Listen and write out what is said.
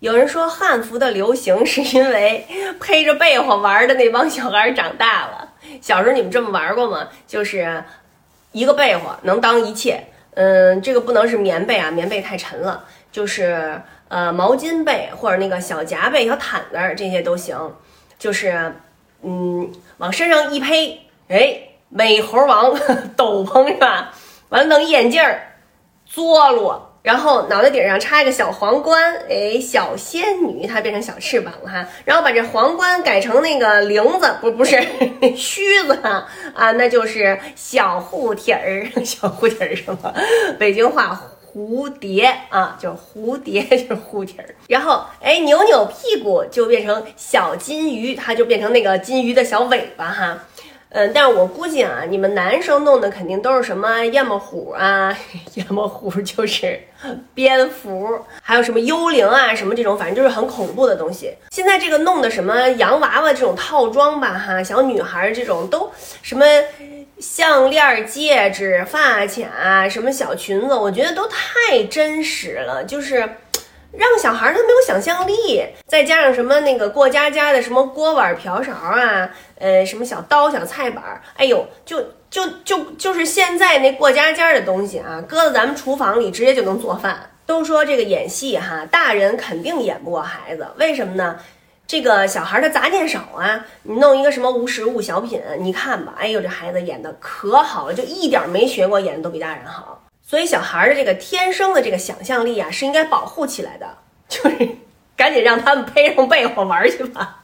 有人说汉服的流行是因为披着被窝玩的那帮小孩长大了。小时候你们这么玩过吗？就是一个被窝能当一切。嗯，这个不能是棉被啊，棉被太沉了。就是呃毛巾被或者那个小夹被、小毯子这些都行。就是嗯往身上一披，哎，美猴王 斗篷是吧？完了弄眼镜儿，嘬罗。然后脑袋顶上插一个小皇冠，哎，小仙女她变成小翅膀了哈。然后把这皇冠改成那个翎子，不不是 须子啊，那就是小护体儿，小护体儿什么？北京话蝴蝶啊，就蝴蝶就是护体儿。然后哎，扭扭屁股就变成小金鱼，它就变成那个金鱼的小尾巴哈。嗯，但是我估计啊，你们男生弄的肯定都是什么燕么虎啊，燕么虎就是蝙蝠，还有什么幽灵啊，什么这种，反正就是很恐怖的东西。现在这个弄的什么洋娃娃这种套装吧，哈，小女孩这种都什么项链、戒指、发卡，什么小裙子，我觉得都太真实了，就是。让小孩他没有想象力，再加上什么那个过家家的什么锅碗瓢勺啊，呃，什么小刀小菜板，哎呦，就就就就是现在那过家家的东西啊，搁在咱们厨房里直接就能做饭。都说这个演戏哈，大人肯定演不过孩子，为什么呢？这个小孩他杂念少啊，你弄一个什么无实物小品，你看吧，哎呦，这孩子演的可好了，就一点没学过，演的都比大人好。所以小孩的这个天生的这个想象力啊，是应该保护起来的，就是赶紧让他们背上被窝玩去吧。